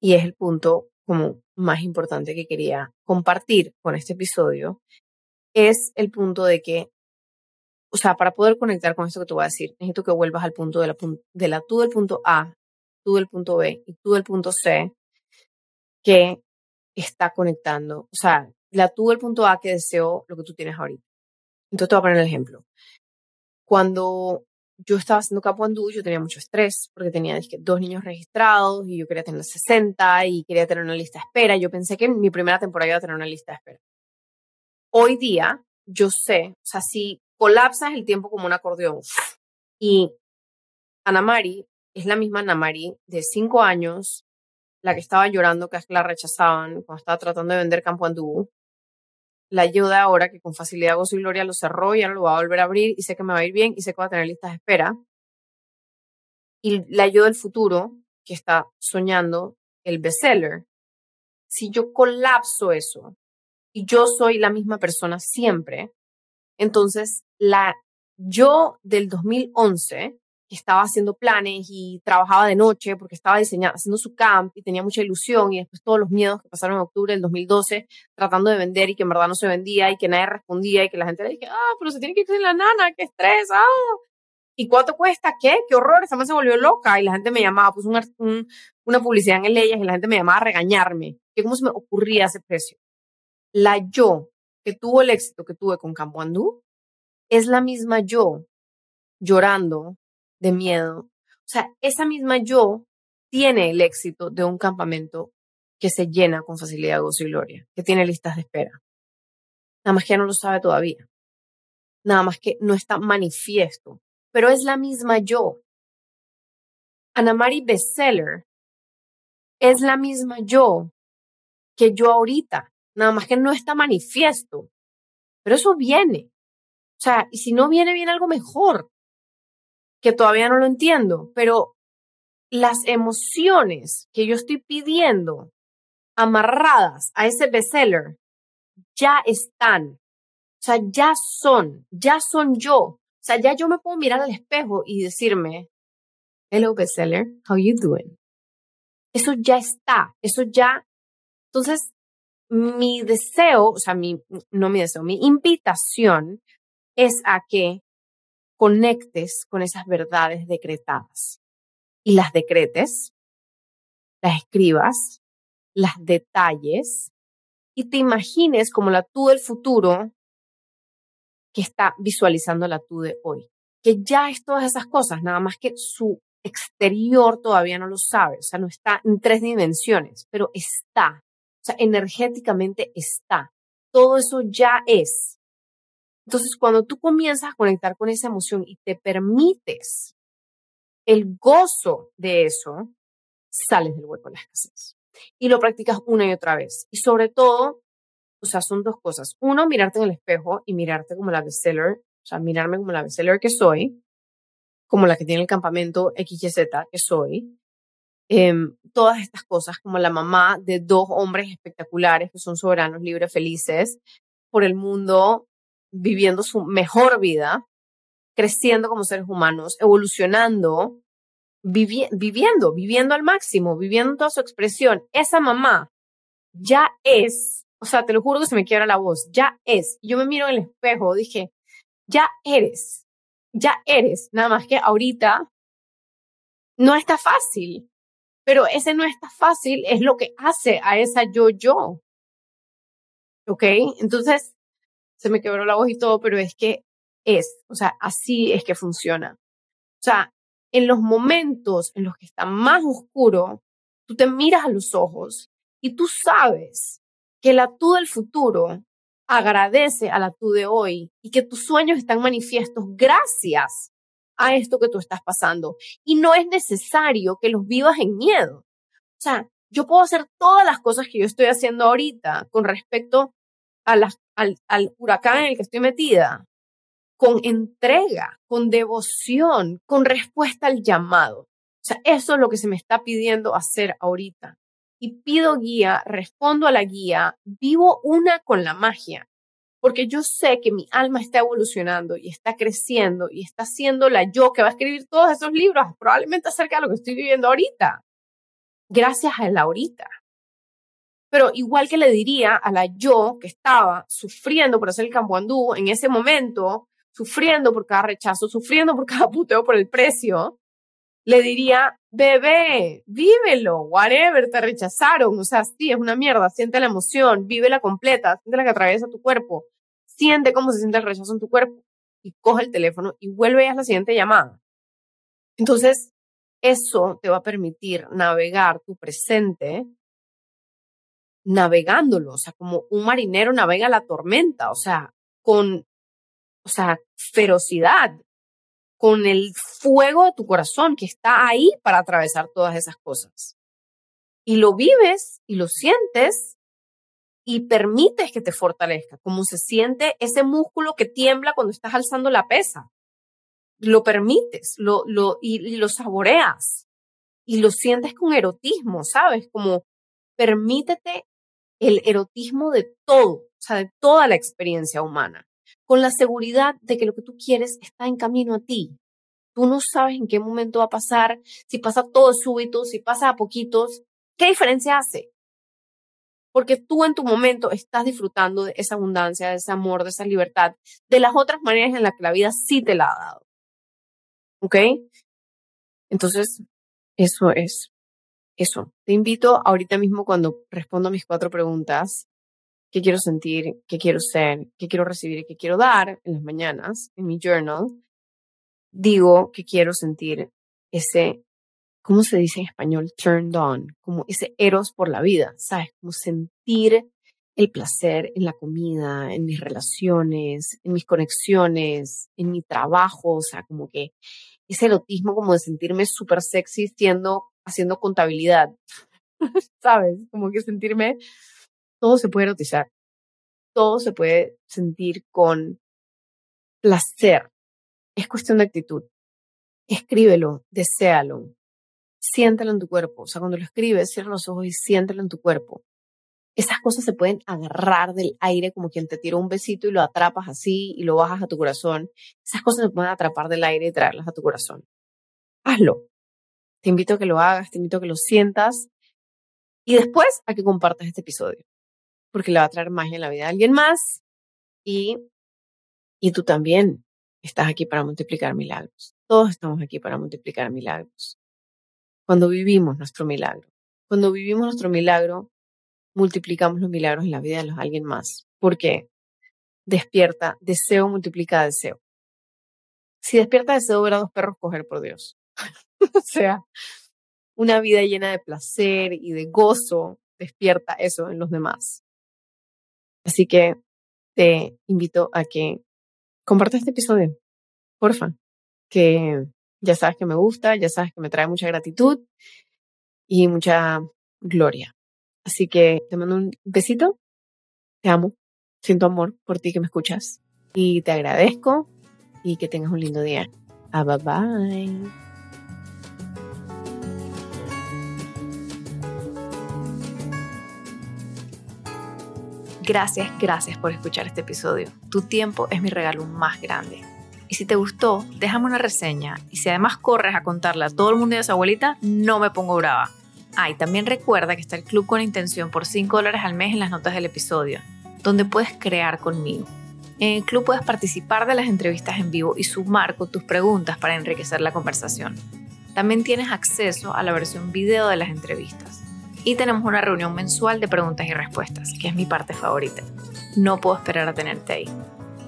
y es el punto como más importante que quería compartir con este episodio, es el punto de que, o sea, para poder conectar con esto que te voy a decir, necesito que vuelvas al punto de la, de tú del punto A, tú del punto B y tú del punto C, que está conectando. O sea, la tú del punto A que deseo lo que tú tienes ahorita. Entonces te voy a poner el ejemplo. Cuando yo estaba haciendo Capo Andú, yo tenía mucho estrés porque tenía dos niños registrados y yo quería tener 60 y quería tener una lista de espera. Yo pensé que en mi primera temporada iba a tener una lista de espera. Hoy día, yo sé, o sea, si colapsas el tiempo como un acordeón y Ana Mari es la misma Ana Mari de 5 años, la que estaba llorando que es que la rechazaban cuando estaba tratando de vender Campo Andú, la ayuda ahora que con facilidad Gozo y Gloria lo cerró y ahora lo va a volver a abrir y sé que me va a ir bien y sé que va a tener listas de espera. Y la ayuda del futuro que está soñando el bestseller. Si yo colapso eso y yo soy la misma persona siempre, entonces la yo del 2011 estaba haciendo planes y trabajaba de noche porque estaba diseñando, haciendo su camp y tenía mucha ilusión y después todos los miedos que pasaron en octubre del 2012 tratando de vender y que en verdad no se vendía y que nadie respondía y que la gente le dije, ah, pero se tiene que ir sin la nana, qué estrés, ah. ¿Y cuánto cuesta? ¿Qué? ¿Qué horror? Esta se volvió loca y la gente me llamaba, pues una publicidad en ellas y la gente me llamaba a regañarme. ¿Qué cómo se me ocurría ese precio? La yo que tuvo el éxito que tuve con Campo Andú es la misma yo llorando de miedo. O sea, esa misma yo tiene el éxito de un campamento que se llena con facilidad, gozo y gloria, que tiene listas de espera. Nada más que no lo sabe todavía. Nada más que no está manifiesto. Pero es la misma yo. Ana Mari Bestseller es la misma yo que yo ahorita. Nada más que no está manifiesto. Pero eso viene. O sea, y si no viene, viene algo mejor que todavía no lo entiendo, pero las emociones que yo estoy pidiendo amarradas a ese bestseller ya están. O sea, ya son, ya son yo. O sea, ya yo me puedo mirar al espejo y decirme, hello bestseller, how you doing? Eso ya está, eso ya. Entonces, mi deseo, o sea, mi, no mi deseo, mi invitación es a que conectes con esas verdades decretadas y las decretes, las escribas, las detalles y te imagines como la tú del futuro que está visualizando la tú de hoy, que ya es todas esas cosas, nada más que su exterior todavía no lo sabe, o sea, no está en tres dimensiones, pero está, o sea, energéticamente está. Todo eso ya es. Entonces, cuando tú comienzas a conectar con esa emoción y te permites el gozo de eso, sales del hueco de la escasez. Y lo practicas una y otra vez. Y sobre todo, o sea, son dos cosas. Uno, mirarte en el espejo y mirarte como la bestseller, o sea, mirarme como la bestseller que soy, como la que tiene el campamento XYZ que soy. Em, todas estas cosas, como la mamá de dos hombres espectaculares que son soberanos, libres, felices, por el mundo, viviendo su mejor vida, creciendo como seres humanos, evolucionando, viviendo, viviendo al máximo, viviendo toda su expresión. Esa mamá ya es, o sea, te lo juro que se me quiebra la voz, ya es. Yo me miro en el espejo, dije, ya eres, ya eres, nada más que ahorita no está fácil, pero ese no está fácil es lo que hace a esa yo-yo. ¿Ok? Entonces, se me quebró la voz y todo, pero es que es, o sea, así es que funciona. O sea, en los momentos en los que está más oscuro, tú te miras a los ojos y tú sabes que la tú del futuro agradece a la tú de hoy y que tus sueños están manifiestos gracias a esto que tú estás pasando. Y no es necesario que los vivas en miedo. O sea, yo puedo hacer todas las cosas que yo estoy haciendo ahorita con respecto a al, al huracán en el que estoy metida, con entrega, con devoción, con respuesta al llamado. O sea, eso es lo que se me está pidiendo hacer ahorita. Y pido guía, respondo a la guía, vivo una con la magia, porque yo sé que mi alma está evolucionando y está creciendo y está siendo la yo que va a escribir todos esos libros, probablemente acerca de lo que estoy viviendo ahorita, gracias a la ahorita. Pero igual que le diría a la yo que estaba sufriendo por hacer el campo en ese momento, sufriendo por cada rechazo, sufriendo por cada puteo por el precio, le diría, bebé, vívelo, whatever, te rechazaron, o sea, sí, es una mierda, siente la emoción, vívela completa, siente la que atraviesa tu cuerpo, siente cómo se siente el rechazo en tu cuerpo y coge el teléfono y vuelve a la siguiente llamada. Entonces, eso te va a permitir navegar tu presente navegándolo, o sea, como un marinero navega la tormenta, o sea, con o sea, ferocidad, con el fuego de tu corazón que está ahí para atravesar todas esas cosas. Y lo vives y lo sientes y permites que te fortalezca, como se siente ese músculo que tiembla cuando estás alzando la pesa. Lo permites, lo, lo, y, lo saboreas y lo sientes con erotismo, ¿sabes? Como permítete el erotismo de todo, o sea, de toda la experiencia humana con la seguridad de que lo que tú quieres está en camino a ti. Tú no sabes en qué momento va a pasar, si pasa todo súbito, si pasa a poquitos. ¿Qué diferencia hace? Porque tú en tu momento estás disfrutando de esa abundancia, de ese amor, de esa libertad, de las otras maneras en las que la vida sí te la ha dado. ¿Ok? Entonces, eso es eso. Te invito ahorita mismo cuando respondo a mis cuatro preguntas qué quiero sentir, qué quiero ser, qué quiero recibir y qué quiero dar en las mañanas, en mi journal, digo que quiero sentir ese, ¿cómo se dice en español? Turned on, como ese eros por la vida, ¿sabes? Como sentir el placer en la comida, en mis relaciones, en mis conexiones, en mi trabajo, o sea, como que ese erotismo como de sentirme súper sexy siendo, haciendo contabilidad, ¿sabes? Como que sentirme todo se puede erotizar, todo se puede sentir con placer. Es cuestión de actitud. Escríbelo, deséalo, siéntelo en tu cuerpo. O sea, cuando lo escribes, cierra los ojos y siéntelo en tu cuerpo. Esas cosas se pueden agarrar del aire como quien te tira un besito y lo atrapas así y lo bajas a tu corazón. Esas cosas se pueden atrapar del aire y traerlas a tu corazón. Hazlo. Te invito a que lo hagas, te invito a que lo sientas y después a que compartas este episodio porque le va a traer magia en la vida de alguien más y, y tú también estás aquí para multiplicar milagros. Todos estamos aquí para multiplicar milagros. Cuando vivimos nuestro milagro, cuando vivimos nuestro milagro, multiplicamos los milagros en la vida de alguien más. Porque despierta, deseo multiplica deseo. Si despierta deseo ver a dos perros coger por Dios. o sea, una vida llena de placer y de gozo despierta eso en los demás. Así que te invito a que compartas este episodio, porfa, que ya sabes que me gusta, ya sabes que me trae mucha gratitud y mucha gloria. Así que te mando un besito, te amo, siento amor por ti que me escuchas y te agradezco y que tengas un lindo día. Ah, bye bye. Gracias, gracias por escuchar este episodio. Tu tiempo es mi regalo más grande. Y si te gustó, déjame una reseña. Y si además corres a contarle a todo el mundo y a su abuelita, no me pongo brava. Ah, y también recuerda que está el Club con Intención por 5 dólares al mes en las notas del episodio, donde puedes crear conmigo. En el club puedes participar de las entrevistas en vivo y sumar con tus preguntas para enriquecer la conversación. También tienes acceso a la versión video de las entrevistas. Y tenemos una reunión mensual de preguntas y respuestas, que es mi parte favorita. No puedo esperar a tenerte ahí.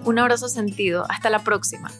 Un abrazo sentido. Hasta la próxima.